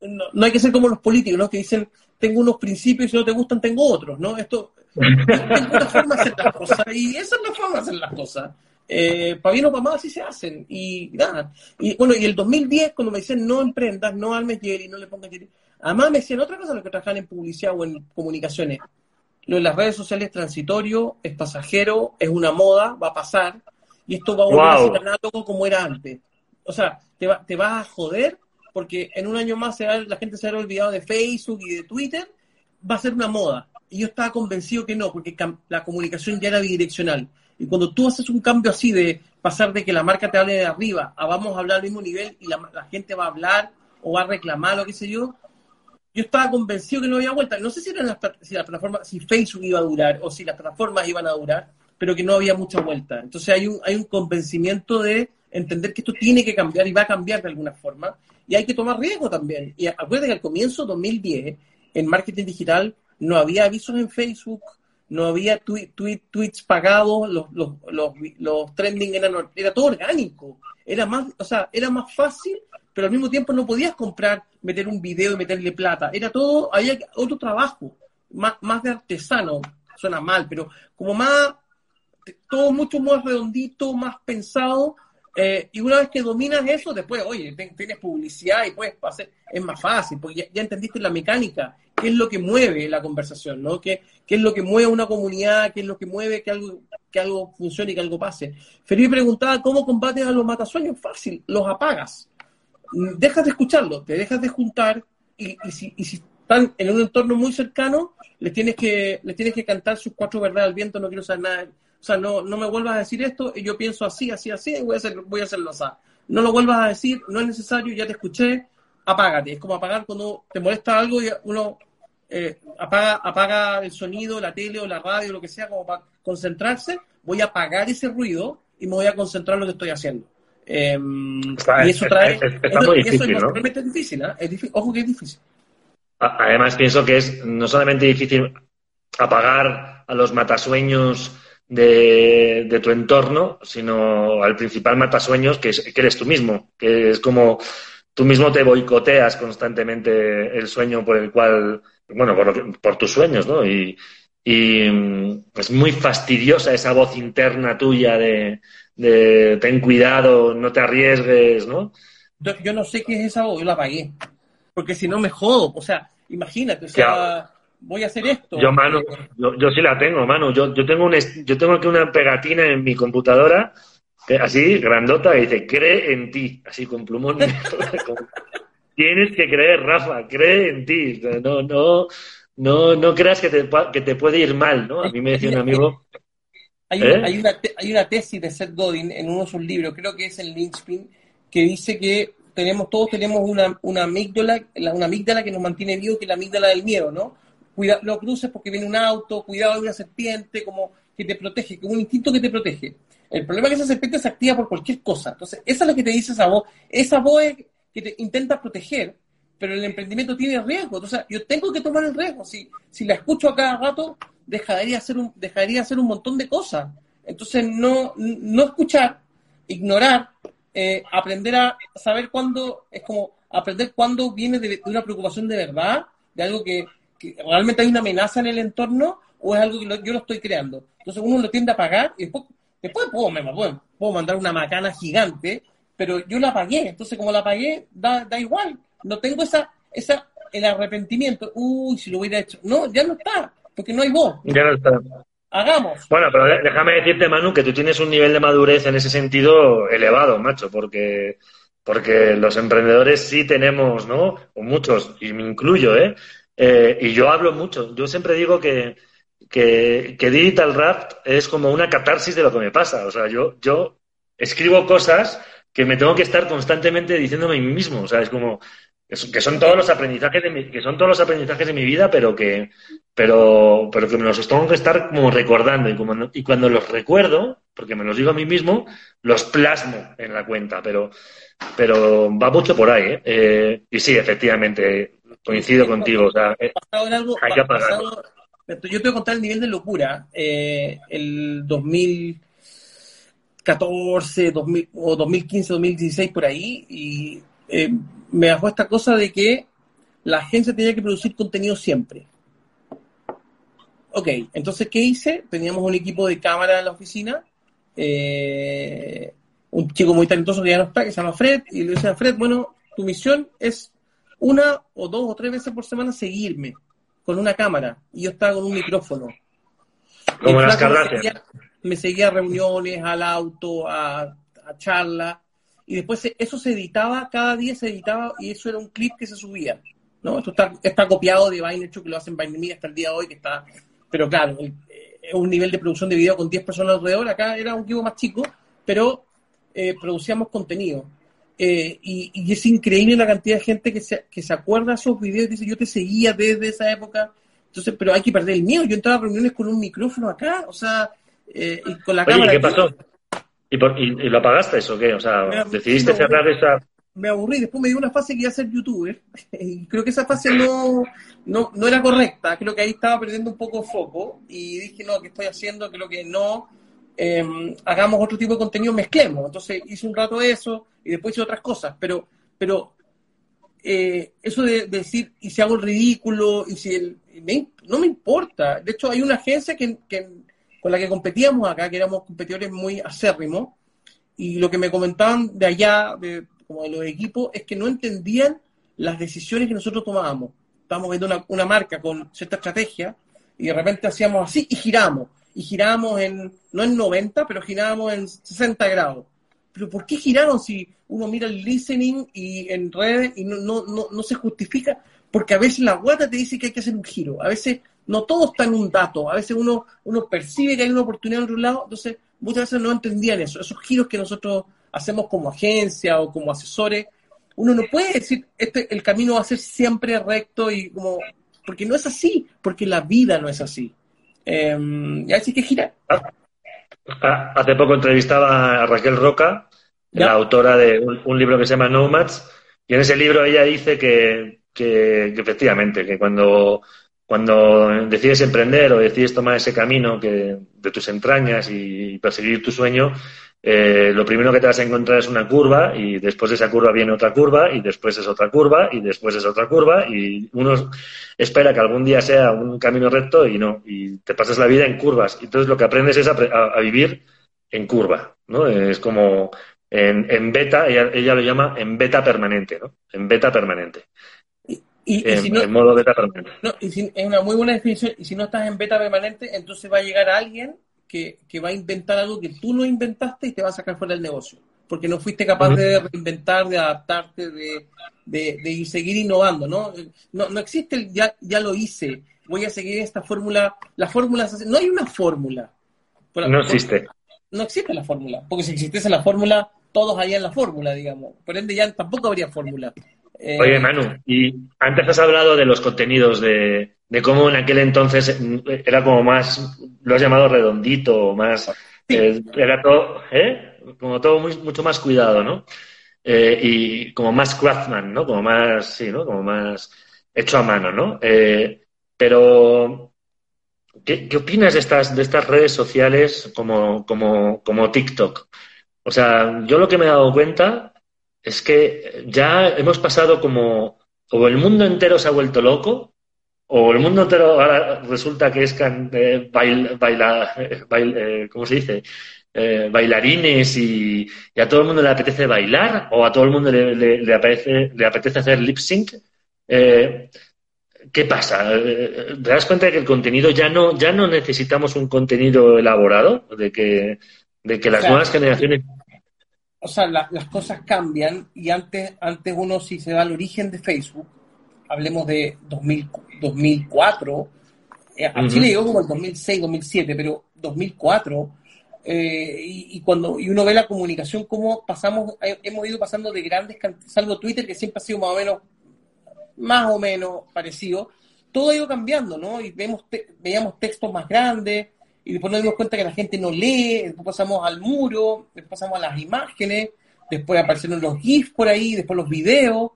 no, hay que ser como los políticos, ¿no? Que dicen, tengo unos principios y si no te gustan, tengo otros, ¿no? Esto, es una forma de hacer las cosas, y esa es la forma de hacer las cosas. Eh, para bien o para mal así se hacen, y nada. Y bueno, y el 2010, cuando me dicen no emprendas, no almes y no le pongas Además me decían otra cosa los que trabajan en publicidad o en comunicaciones. Lo de las redes sociales es transitorio, es pasajero, es una moda, va a pasar, y esto va a volver a ser análogo como era antes. O sea, te, va, te vas a joder porque en un año más la gente se habrá olvidado de Facebook y de Twitter, va a ser una moda. Y yo estaba convencido que no, porque la comunicación ya era bidireccional. Y cuando tú haces un cambio así de pasar de que la marca te hable de arriba a vamos a hablar al mismo nivel y la, la gente va a hablar o va a reclamar o qué sé yo, yo estaba convencido que no había vuelta. No sé si, eran las, si, la plataforma, si Facebook iba a durar o si las plataformas iban a durar, pero que no había mucha vuelta. Entonces hay un, hay un convencimiento de entender que esto tiene que cambiar y va a cambiar de alguna forma. Y hay que tomar riesgo también. Y acuérdense que al comienzo 2010, en marketing digital, no había avisos en Facebook, no había tweets pagados, los, los, los, trending eran, era todo orgánico, era más, o sea, era más fácil, pero al mismo tiempo no podías comprar, meter un video y meterle plata, era todo, había otro trabajo, más, más de artesano, suena mal, pero como más, todo mucho más redondito, más pensado, eh, y una vez que dominas eso, después, oye, tienes publicidad y puedes hacer, es más fácil, porque ya, entendiste la mecánica, qué es lo que mueve la conversación, ¿no? ¿Qué, es lo que mueve una comunidad, qué es lo que mueve que algo, que algo funcione y que algo pase. Felipe preguntaba, ¿cómo combates a los matasueños? Fácil, los apagas. Dejas de escucharlos, te dejas de juntar y, y, si, y si están en un entorno muy cercano, les tienes que, les tienes que cantar sus cuatro verdades al viento, no quiero saber nada o sea, no, no me vuelvas a decir esto, y yo pienso así, así, así, y voy a, hacer, voy a hacerlo así. No lo vuelvas a decir, no es necesario, ya te escuché, apágate. Es como apagar cuando te molesta algo y uno eh, apaga, apaga el sonido, la tele o la radio, lo que sea, como para concentrarse. Voy a apagar ese ruido y me voy a concentrar en lo que estoy haciendo. Em, y eso trae. Está muy difícil, ¿no? Es difícil, ¿eh? es difícil, ojo que es difícil. Además, pienso que es no solamente difícil apagar a los matasueños de, tu entorno, sino al principal matasueños, que, que eres tú mismo, que es como tú mismo te boicoteas constantemente el sueño por el cual, bueno, por, por tus sueños, ¿no? Y, y, mm, es muy fastidiosa esa voz interna tuya de, de, ten cuidado, no te arriesgues, ¿no? Yo, no sé qué es esa voz, yo la apagué, porque si no me jodo, o sea, imagínate, o sea voy a hacer esto. Yo, Manu, yo, sí la tengo, Manu. Yo, yo, tengo un, yo tengo aquí una pegatina en mi computadora, así, grandota, que dice, cree en ti, así con plumón. Tienes que creer, Rafa, cree en ti. No, no, no, no creas que te, que te puede ir mal, ¿no? A mí me decía un amigo... Hay, una, hay, una, hay una tesis de Seth Godin en uno de sus libros, creo que es el Lynchpin, que dice que tenemos todos tenemos una, una amígdala, una amígdala que nos mantiene vivos, que es la amígdala del miedo, ¿no? cuida, no cruces porque viene un auto, cuidado de una serpiente, como que te protege, como un instinto que te protege. El problema es que esa serpiente se activa por cualquier cosa. Entonces, esa es la que te dice esa voz. Esa voz es que te intenta proteger, pero el emprendimiento tiene riesgo. Entonces, yo tengo que tomar el riesgo. Si, si la escucho a cada rato, dejaría hacer un, dejaría hacer un montón de cosas. Entonces, no, no escuchar, ignorar, eh, aprender a saber cuándo, es como aprender cuándo viene de una preocupación de verdad, de algo que, realmente hay una amenaza en el entorno o es algo que yo lo estoy creando. Entonces uno lo tiende a pagar y después, después puedo, me, puedo, mandar una macana gigante, pero yo la pagué. Entonces como la pagué, da, da igual. No tengo esa, esa, el arrepentimiento. Uy, si lo hubiera hecho. No, ya no está, porque no hay voz. Ya no está. Hagamos. Bueno, pero déjame decirte, Manu, que tú tienes un nivel de madurez en ese sentido elevado, macho, porque porque los emprendedores sí tenemos, ¿no? O muchos, y me incluyo, ¿eh? Eh, y yo hablo mucho. Yo siempre digo que, que, Digital Rap es como una catarsis de lo que me pasa. O sea, yo, yo escribo cosas que me tengo que estar constantemente diciéndome a mí mismo. O sea, es como que son todos los aprendizajes de mi, que son todos los aprendizajes de mi vida, pero que, pero, pero que me los tengo que estar como recordando y, como y cuando los recuerdo, porque me los digo a mí mismo, los plasmo en la cuenta. Pero, pero va mucho por ahí. ¿eh? Eh, y sí, efectivamente, Coincido contigo, o sea, eh, hay que apagarlo. yo te voy a contar el nivel de locura. Eh, el 2014, 2000, o 2015, 2016, por ahí, y eh, me bajó esta cosa de que la agencia tenía que producir contenido siempre. Ok, entonces, ¿qué hice? Teníamos un equipo de cámara en la oficina, un chico muy talentoso que ya no está, que se llama Fred, y le decía a Fred, bueno, tu misión es una o dos o tres veces por semana seguirme con una cámara y yo estaba con un micrófono. Como las me, seguía, a reuniones, al auto, a, a charlas y después eso se editaba, cada día se editaba y eso era un clip que se subía. ¿no? Esto está, está copiado de Vine, hecho que lo hacen Vine hasta el día de hoy, que está, pero claro, es un nivel de producción de video con 10 personas alrededor, acá era un equipo más chico, pero eh, producíamos contenido. Eh, y, es increíble la cantidad de gente que se, que se acuerda de esos videos y dice, yo te seguía desde esa época. Entonces, pero hay que perder el miedo. Yo entraba a reuniones con un micrófono acá, o sea, eh, y con la cámara. ¿y qué pasó? ¿Y, por, y, lo apagaste eso o qué? O sea, decidiste cerrar esa... me aburrí. Después me dio una fase que iba a ser youtuber. Y creo que esa fase no, no, no era correcta. Creo que ahí estaba perdiendo un poco foco. Y dije, no, ¿qué estoy haciendo? Creo que no. Em, hagamos otro tipo de contenido, mezclemos. Entonces hice un rato eso y después hice otras cosas. Pero, pero eh, eso de, decir, y si hago el ridículo, y si el, no me importa. De hecho, hay una agencia que, con la que competíamos acá, que éramos competidores muy acérrimos, y lo que me comentaban de allá, de, como de los equipos, es que no entendían las decisiones que nosotros tomábamos. Estábamos viendo una, marca con cierta estrategia y de repente hacíamos así y giramos. Y giramos en, no en 90, pero girábamos en 60 grados. Pero ¿por qué giraron si uno mira el listening y en redes y no, no, no, no se justifica? Porque a veces la guata te dice que hay que hacer un giro. A veces no todo está en un dato. A veces uno, uno percibe que hay una oportunidad en otro lado. Entonces, muchas veces no entendían eso. Esos giros que nosotros hacemos como agencia o como asesores, uno no puede decir, este, el camino va a ser siempre recto y como, porque no es así, porque la vida no es así. Eh, y así que gira. Ah, hace poco entrevistaba a Raquel Roca, la autora de un, libro que se llama Nomads, y en ese libro ella dice que, que, efectivamente, que cuando, cuando decides emprender o decides tomar ese camino que, de tus entrañas y perseguir tu sueño, eh, lo primero que te vas a encontrar es una curva y después de esa curva viene otra curva y después es otra curva y después es otra curva y uno espera que algún día sea un camino recto y no, y te pasas la vida en curvas. Entonces lo que aprendes es a, vivir en curva, ¿no? Es como en, beta, ella, lo llama en beta permanente, ¿no? En beta permanente. Y, en, modo beta permanente. es una muy buena definición. Y si no estás en beta permanente, entonces va a llegar alguien que, va a inventar algo que tú no inventaste y te va a sacar fuera del negocio. Porque no fuiste capaz de reinventar, de adaptarte, de, de, seguir innovando, ¿no? No, no existe el ya, ya lo hice, voy a seguir esta fórmula. La fórmula, no hay una fórmula. no existe. no existe la fórmula, porque si existiese la fórmula, todos harían la fórmula, digamos. Por ende, ya tampoco habría fórmula. Eh, Oye, Manu, y antes has hablado de los contenidos, de, de cómo en aquel entonces era como más, lo has llamado redondito, más, eh, era todo, ¿eh? Como todo muy, mucho más cuidado, ¿no? Eh, y como más craftsman, ¿no? Como más, sí, ¿no? Como más hecho a mano, ¿no? pero, ¿qué, ¿qué, opinas de estas, de estas redes sociales como, como, como TikTok? O sea, yo lo que me he dado cuenta es que ya hemos pasado como, o el mundo entero se ha vuelto loco, o el mundo entero ahora resulta que es eh, baila, eh, ¿cómo se dice? Eh, bailarines y, a todo el mundo le apetece bailar o a todo el mundo le, le, apetece, le apetece hacer lip sync. ¿Qué pasa? ¿Te das cuenta de que el contenido ya no, ya no necesitamos un contenido elaborado? De que, de que las nuevas generaciones o sea, las cosas cambian y antes, antes uno si se va al origen de Facebook, hablemos de 2000, 2004, eh, a Chile llegó como el 2006, 2007, pero 2004, eh, y, cuando y uno ve la comunicación, cómo pasamos, eh, hemos ido pasando de grandes cantidades, salvo Twitter, que siempre ha sido más o menos, más o menos parecido, todo ha ido cambiando, ¿no? Y vemos veíamos textos más grandes, y después nos dimos cuenta que la gente no lee, después pasamos al muro, después pasamos a las imágenes, después aparecieron los GIFs por ahí, después los videos,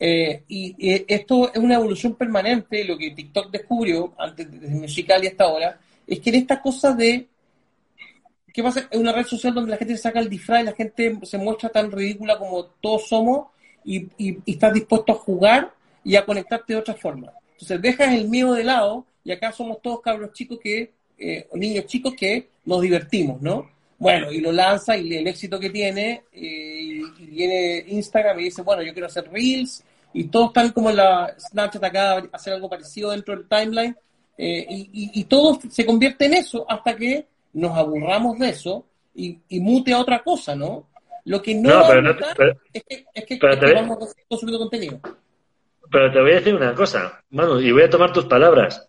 eh, y, esto es una evolución permanente, lo que TikTok descubrió antes desde musical y hasta ahora, es que en esta cosa de ¿qué pasa? Es una red social donde la gente se saca el disfraz y la gente se muestra tan ridícula como todos somos y, y, y, estás dispuesto a jugar y a conectarte de otra forma. Entonces dejas el miedo de lado y acá somos todos cabros chicos que eh, niños chicos que nos divertimos, ¿no? Bueno, y lo lanza y el éxito que tiene, eh, y, viene Instagram y dice, bueno, yo quiero hacer Reels, y todos están como en la Snapchat acá, hacer algo parecido dentro del timeline, eh, y, y, todo se convierte en eso hasta que nos aburramos de eso y, mute a otra cosa, ¿no? Lo que no, es que, es que, vamos consumiendo contenido. Pero te voy a decir una cosa, Manu, y voy a tomar tus palabras.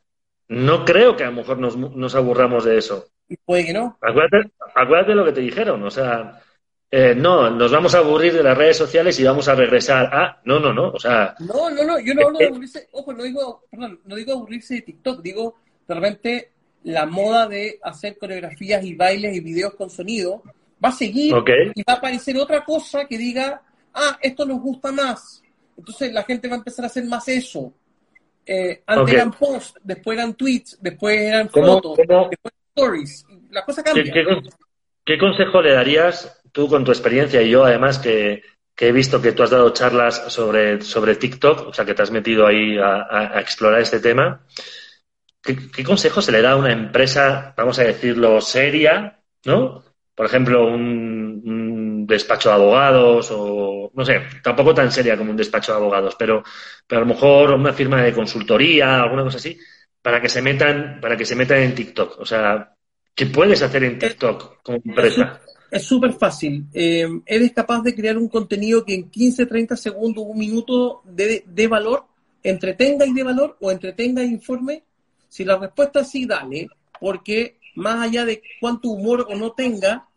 No creo que a lo mejor nos, nos aburramos de eso. Puede que no. Acuérdate, acuérdate lo que te dijeron, o sea, eh, no, nos vamos a aburrir de las redes sociales y vamos a regresar a... No, no, no, o sea... No, no, no, yo no hablo de eh, aburrirse, ojo, no digo, perdón, no digo aburrirse de TikTok, digo, de repente la moda de hacer coreografías y bailes y videos con sonido va a seguir y va a aparecer otra cosa que diga, ah, esto nos gusta más. Entonces la gente va a empezar a hacer más eso. Eh, antes eran posts, después eran tweets, después eran fotos, después stories. La cosa cambia. ¿Qué, consejo le darías tú con tu experiencia y yo además que, he visto que tú has dado charlas sobre, sobre TikTok, o sea que te has metido ahí a, explorar este tema? ¿Qué, consejo se le da a una empresa, vamos a decirlo, seria, ¿no? Por ejemplo, un, despacho de abogados o, no sé, tampoco tan seria como un despacho de abogados, pero, pero a lo mejor una firma de consultoría, alguna cosa así, para que se metan, para que se metan en TikTok. O sea, ¿qué puedes hacer en TikTok como empresa? Es súper fácil. Eh, eres capaz de crear un contenido que en 15, 30 segundos, un minuto de, de valor, entretenga y de valor o entretenga e informe. Si la respuesta es sí, dale, porque más allá de cuánto humor o no tenga,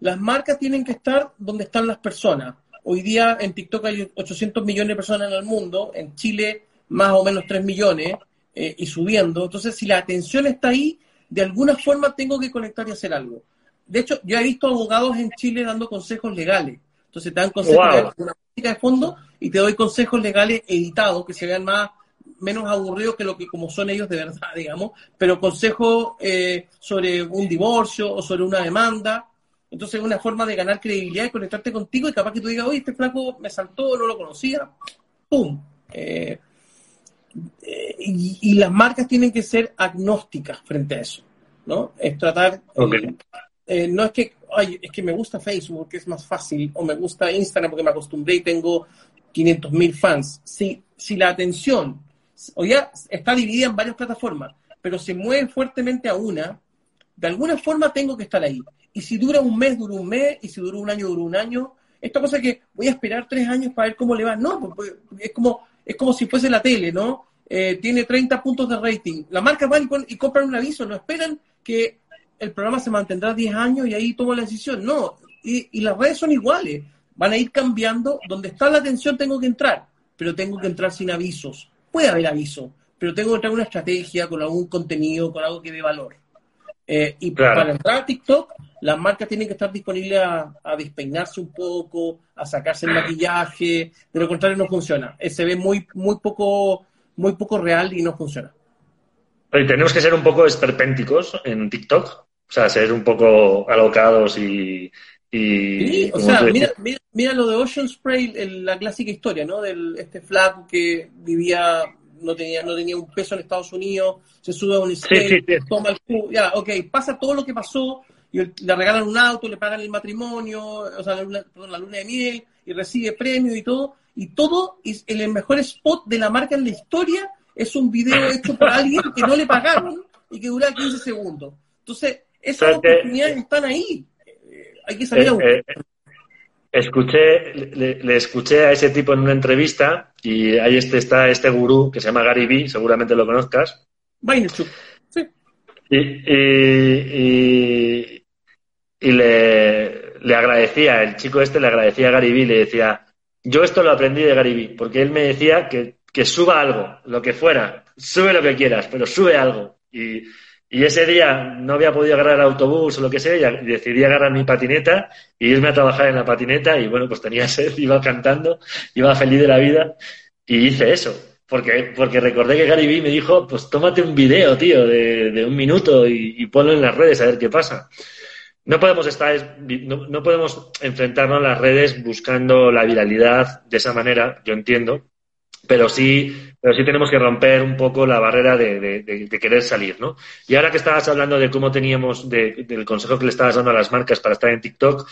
las marcas tienen que estar donde están las personas. Hoy día en TikTok hay 800 millones de personas en el mundo, en Chile más o menos 3 millones eh, y subiendo. Entonces, si la atención está ahí, de alguna forma tengo que conectar y hacer algo. De hecho, yo he visto abogados en Chile dando consejos legales. Entonces te dan consejos de una de fondo y te doy consejos legales editados que se vean más menos aburridos que lo que como son ellos de verdad, digamos, pero consejos eh, sobre un divorcio o sobre una demanda entonces es una forma de ganar credibilidad y conectarte contigo y capaz que tú digas, oye, este flaco me saltó, no lo conocía. ¡Pum! Eh, eh, y, las marcas tienen que ser agnósticas frente a eso, ¿no? Es tratar... Eh, no es que, ay, es que me gusta Facebook porque es más fácil, o me gusta Instagram porque me acostumbré y tengo 500 mil fans. Si, si la atención, o ya está dividida en varias plataformas, pero se mueve fuertemente a una, de alguna forma tengo que estar ahí y si dura un mes, dura un mes, y si dura un año, dura un año. Esta cosa que voy a esperar tres años para ver cómo le va. No, pues, pues, es como, es como si fuese la tele, ¿no? Eh, tiene 30 puntos de rating. La marca va y, compran un aviso, no esperan que el programa se mantendrá 10 años y ahí toma la decisión. No, y, y, las redes son iguales. Van a ir cambiando. Donde está la atención tengo que entrar, pero tengo que entrar sin avisos. Puede haber aviso, pero tengo que entrar una estrategia, con algún contenido, con algo que dé valor. Eh, y para entrar a TikTok, las marcas tienen que estar disponibles a, despeinarse un poco, a sacarse el maquillaje, de lo contrario no funciona. Eh, se ve muy, muy poco, muy poco real y no funciona. tenemos que ser un poco esperpénticos en TikTok, o sea, ser un poco alocados y, o sea, mira, mira, lo de Ocean Spray, la clásica historia, ¿no? Del este flag que vivía no tenía, no tenía un peso en Estados Unidos, se sube a un skate, toma el ya, ok, pasa todo lo que pasó, y le regalan un auto, le pagan el matrimonio, o sea, la luna, la luna de miel, y recibe premios y todo, y todo, es el mejor spot de la marca en la historia es un video hecho por alguien que no le pagaron y que dura 15 segundos. Entonces, esas oportunidades están ahí. Eh, hay que salir a eh, escuché, le, escuché a ese tipo en una entrevista y ahí este, está este gurú que se llama Gary Vee, seguramente lo conozcas. Sí. Y, y, y, le, le, agradecía, el chico este le agradecía a Gary Vee, le decía, yo esto lo aprendí de Gary Vee, porque él me decía que, que suba algo, lo que fuera, sube lo que quieras, pero sube algo. Y, y ese día no había podido agarrar autobús o lo que sea, y decidí agarrar mi patineta y irme a trabajar en la patineta. Y bueno, pues tenía sed, iba cantando, iba feliz de la vida y hice eso. Porque, porque recordé que Gary Vee me dijo, pues tómate un video, tío, de, un minuto y, ponlo en las redes a ver qué pasa. No podemos estar, no, no podemos enfrentarnos a las redes buscando la viralidad de esa manera, yo entiendo, pero sí, pero sí tenemos que romper un poco la barrera de, querer salir, ¿no? Y ahora que estabas hablando de cómo teníamos, del consejo que le estabas dando a las marcas para estar en TikTok,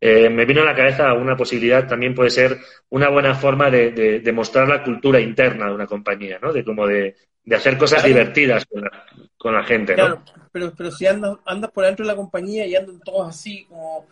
eh, me vino a la cabeza una posibilidad, también puede ser una buena forma de, mostrar la cultura interna de una compañía, ¿no? De como de, hacer cosas divertidas con la, gente, ¿no? Claro, pero, pero si andas, andas por dentro de la compañía y andan todos así como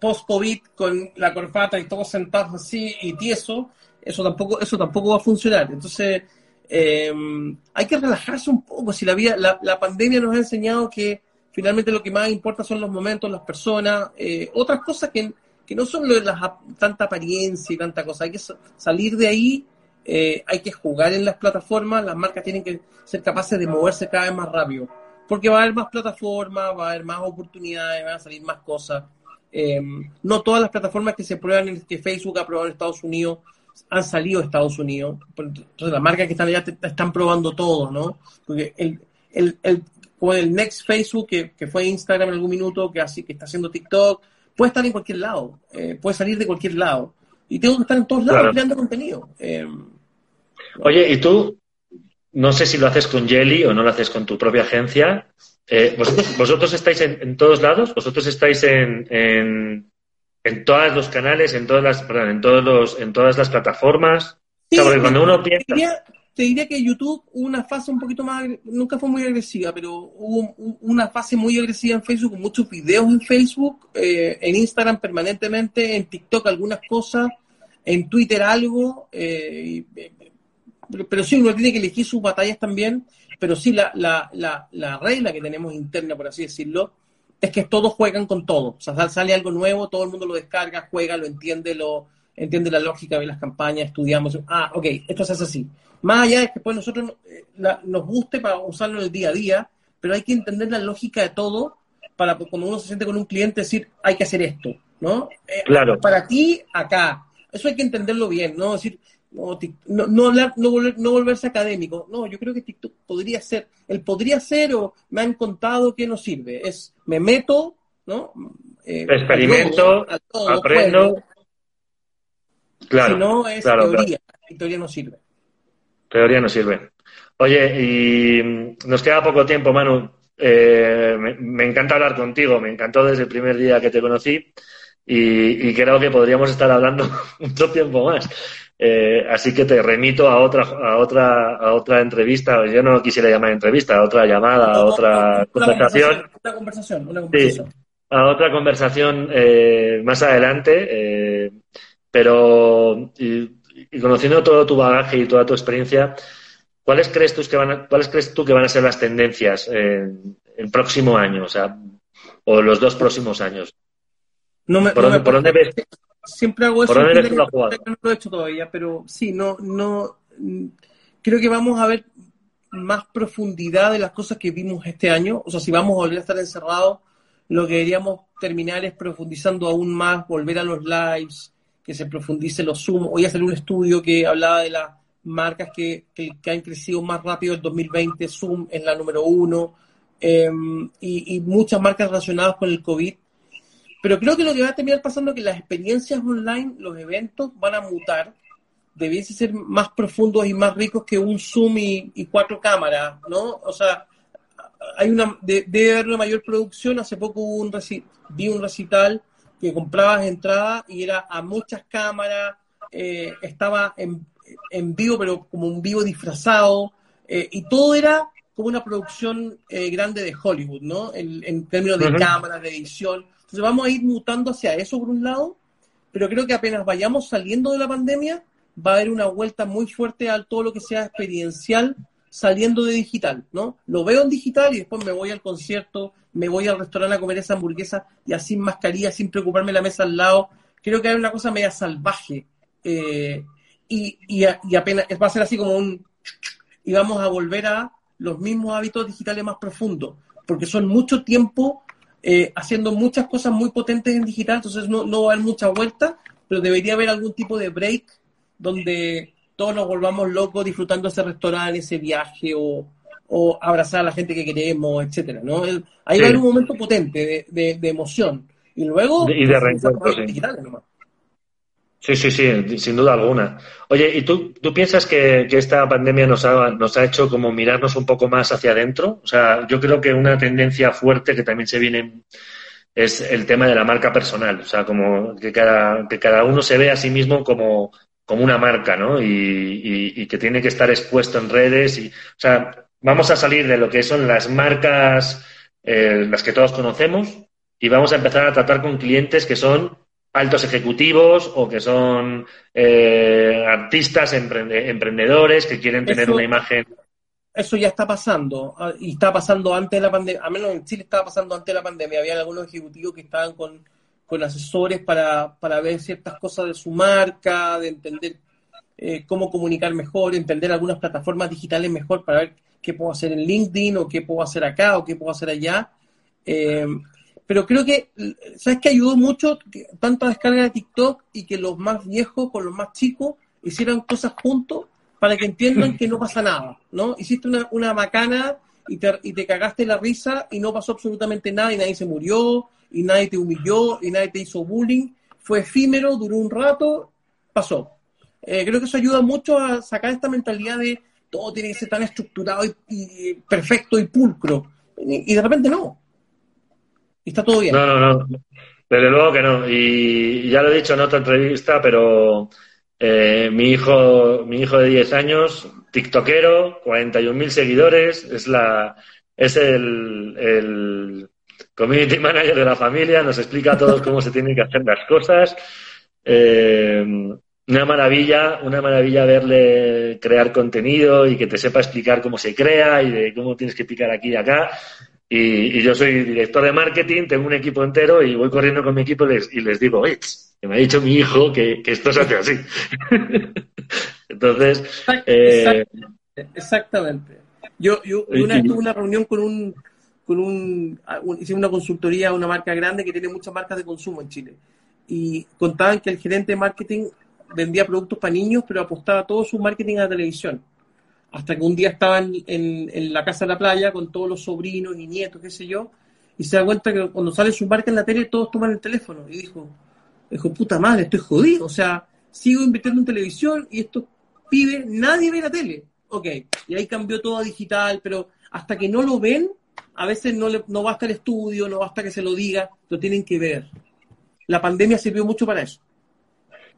post-COVID con la corbata y todos sentados así y tieso, eso tampoco, eso tampoco va a funcionar. Entonces, em, hay que relajarse un poco. Si la, vida, la, pandemia nos ha enseñado que finalmente lo que más importa son los momentos, las personas, eh, otras cosas que, que no son lo de la, tanta apariencia y tanta cosa. Hay que salir de ahí, eh, hay que jugar en las plataformas, las marcas tienen que ser capaces de moverse cada vez más rápido. Porque va a haber más plataformas, va a haber más oportunidades, van a salir más cosas. Em, no todas las plataformas que se prueban, que Facebook ha probado en Estados Unidos, han salido de Estados Unidos. Entonces, las marcas que están allá están probando todo, ¿no? Porque el, el, el, el Next Facebook, que, que, fue Instagram en algún minuto, que, así, que está haciendo TikTok, puede estar en cualquier lado, eh, puede salir de cualquier lado. Y tengo que estar en todos lados creando contenido. Em, Oye, ¿y tú? No sé si lo haces con Jelly o no lo haces con tu propia agencia, eh, ¿vosotros, estáis en, todos lados? ¿Vosotros estáis en, en, todos los canales, en todas las, perdón, en todos los, en todas las plataformas? cuando uno piensa... Te diría, que YouTube hubo una fase un poquito más, nunca fue muy agresiva, pero hubo una fase muy agresiva en Facebook, con muchos videos en Facebook, eh, en Instagram permanentemente, en TikTok algunas cosas, en Twitter algo, eh, pero, pero sí, uno tiene que elegir sus batallas también pero sí la, la, la, la, regla que tenemos interna, por así decirlo, es que todos juegan con todo. O sea, sale algo nuevo, todo el mundo lo descarga, juega, lo entiende, lo entiende la lógica, ve las campañas, estudiamos. Ah, ok, esto se hace así. Más allá de que pues nosotros eh, nos guste para usarlo en el día a día, pero hay que entender la lógica de todo para cuando uno se siente con un cliente decir, hay que hacer esto, ¿no? Eh, claro. Para ti, acá. Eso hay que entenderlo bien, ¿no? decir, no, no, no, volver, no, volverse académico. No, yo creo que TikTok podría ser, el podría ser o me han contado que no sirve. Es, me meto, ¿no? Eh, Experimento, aprendo. Claro. Si no, es teoría. Teoría no sirve. Teoría no sirve. Oye, y nos queda poco tiempo, Manu. Eh, me, encanta hablar contigo, me encantó desde el primer día que te conocí y, y creo que podríamos estar hablando mucho tiempo más. Eh, así que te remito a otra, a otra, a otra entrevista. Yo no lo quisiera llamar entrevista, a otra llamada, a otra conversación. Una conversación, una conversación. a otra conversación eh, más adelante. Eh, pero y, conociendo todo tu bagaje y toda tu experiencia, ¿cuáles crees tú que van cuáles crees tú que van a ser las tendencias en el próximo año, o sea, o los dos próximos años? No me, ¿Por, ¿por dónde ves? Siempre hago eso. No lo he hecho todavía, pero sí, no, no. Creo que vamos a ver más profundidad de las cosas que vimos este año. O sea, si vamos a volver a estar encerrados, lo que deberíamos terminar es profundizando aún más, volver a los lives, que se profundice los Zoom. Hoy hacer un estudio que hablaba de las marcas que, que, han crecido más rápido en 2020. Zoom es la número uno. Em, y, y muchas marcas relacionadas con el COVID pero creo que lo que va a terminar pasando es que las experiencias online, los eventos van a mutar, debiese ser más profundos y más ricos que un Zoom y, cuatro cámaras, ¿no? O sea, hay una debe haber una mayor producción. Hace poco un vi un recital que comprabas entrada y era a muchas cámaras, eh, estaba en, en, vivo, pero como un vivo disfrazado, eh, y todo era como una producción eh, grande de Hollywood, ¿no? En, términos de cámaras, de edición. Entonces vamos a ir mutando hacia eso por un lado, pero creo que apenas vayamos saliendo de la pandemia, va a haber una vuelta muy fuerte a todo lo que sea experiencial saliendo de digital, ¿no? Lo veo en digital y después me voy al concierto, me voy al restaurante a comer esa hamburguesa ya sin mascarilla, sin preocuparme la mesa al lado. Creo que hay una cosa media salvaje eh, y, y apenas va a ser así como un... y vamos a volver a los mismos hábitos digitales más profundos, porque son mucho tiempo eh, haciendo muchas cosas muy potentes en digital, entonces no, no va a haber mucha vuelta, pero debería haber algún tipo de break donde todos nos volvamos locos disfrutando ese restaurante, ese viaje o, abrazar a la gente que queremos, etcétera, ¿no? Ahí va a haber un momento potente de, de, emoción. Y luego... y de reencuentro, digitales nomás. Sí, sí, sí, sin duda alguna. Oye, ¿y tú, tú piensas que, esta pandemia nos ha, nos ha hecho como mirarnos un poco más hacia adentro? O sea, yo creo que una tendencia fuerte que también se viene es el tema de la marca personal. O sea, como que cada, que cada uno se ve a sí mismo como, como una marca, ¿no? Y, y, que tiene que estar expuesto en redes. Y, o sea, vamos a salir de lo que son las marcas, eh, las que todos conocemos, y vamos a empezar a tratar con clientes que son altos ejecutivos o que son eh, artistas, emprendedores que quieren tener una imagen. Eso ya está pasando ah, y está pasando antes de la pandemia, a menos en Chile estaba pasando antes de la pandemia. Había algunos ejecutivos que estaban con, asesores para, para, ver ciertas cosas de su marca, de entender eh, cómo comunicar mejor, entender algunas plataformas digitales mejor para ver qué puedo hacer en LinkedIn o qué puedo hacer acá o qué puedo hacer allá. Eh, pero creo que, ¿sabes que ayudó mucho tanta descarga de TikTok y que los más viejos con los más chicos hicieran cosas juntos para que entiendan que no pasa nada, ¿no? Hiciste una, una macana y te, y te cagaste la risa y no pasó absolutamente nada y nadie se murió y nadie te humilló y nadie te hizo bullying. Fue efímero, duró un rato, pasó. Eh, creo que eso ayuda mucho a sacar esta mentalidad de todo tiene que ser tan estructurado y, perfecto y pulcro. Y, de repente no. Y está todo bien. No, no, no. Desde luego que no. Y ya lo he dicho en otra entrevista, pero eh, mi hijo, mi hijo de 10 años, tiktokero, 41.000 seguidores, es la, es el, el, community manager de la familia, nos explica a todos cómo se tienen que hacer las cosas. Eh, una maravilla, una maravilla verle crear contenido y que te sepa explicar cómo se crea y de cómo tienes que picar aquí y acá. Y, yo soy director de marketing, tengo un equipo entero y voy corriendo con mi equipo y les, y les digo, que me ha dicho mi hijo que, esto se hace así. Entonces. Eh, exactamente. Yo, yo una vez tuve una reunión con un, con un, hice una consultoría a una marca grande que tiene muchas marcas de consumo en Chile. Y contaban que el gerente de marketing vendía productos para niños, pero apostaba todo su marketing a la televisión hasta que un día estaban en, la casa de la playa con todos los sobrinos y nietos, qué sé yo, y se da cuenta que cuando sale su marca en la tele todos toman el teléfono. Y dijo, dijo, puta madre, estoy jodido. O sea, sigo invirtiendo en televisión y esto pide, nadie ve la tele. Ok, y ahí cambió todo a digital, pero hasta que no lo ven, a veces no, le, no basta el estudio, no basta que se lo diga, lo tienen que ver. La pandemia sirvió mucho para eso.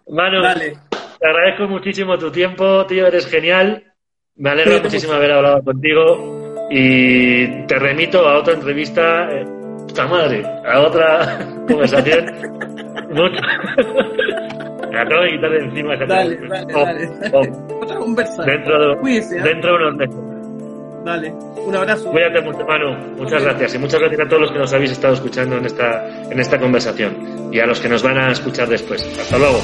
Manu, Dale. te agradezco muchísimo tu tiempo, tío, eres genial. Me alegra muchísimo haber hablado contigo y te remito a otra entrevista, eh, puta madre, a otra conversación. Me acabo de quitar de encima esa Dale, dale, dale. Otra conversación. Dentro de, ¿eh? dentro de unos meses. Dale, un abrazo. Cuídate mucho, Manu. Muchas gracias. Y muchas gracias a todos los que nos habéis estado escuchando en esta, en esta conversación y a los que nos van a escuchar después. Hasta luego.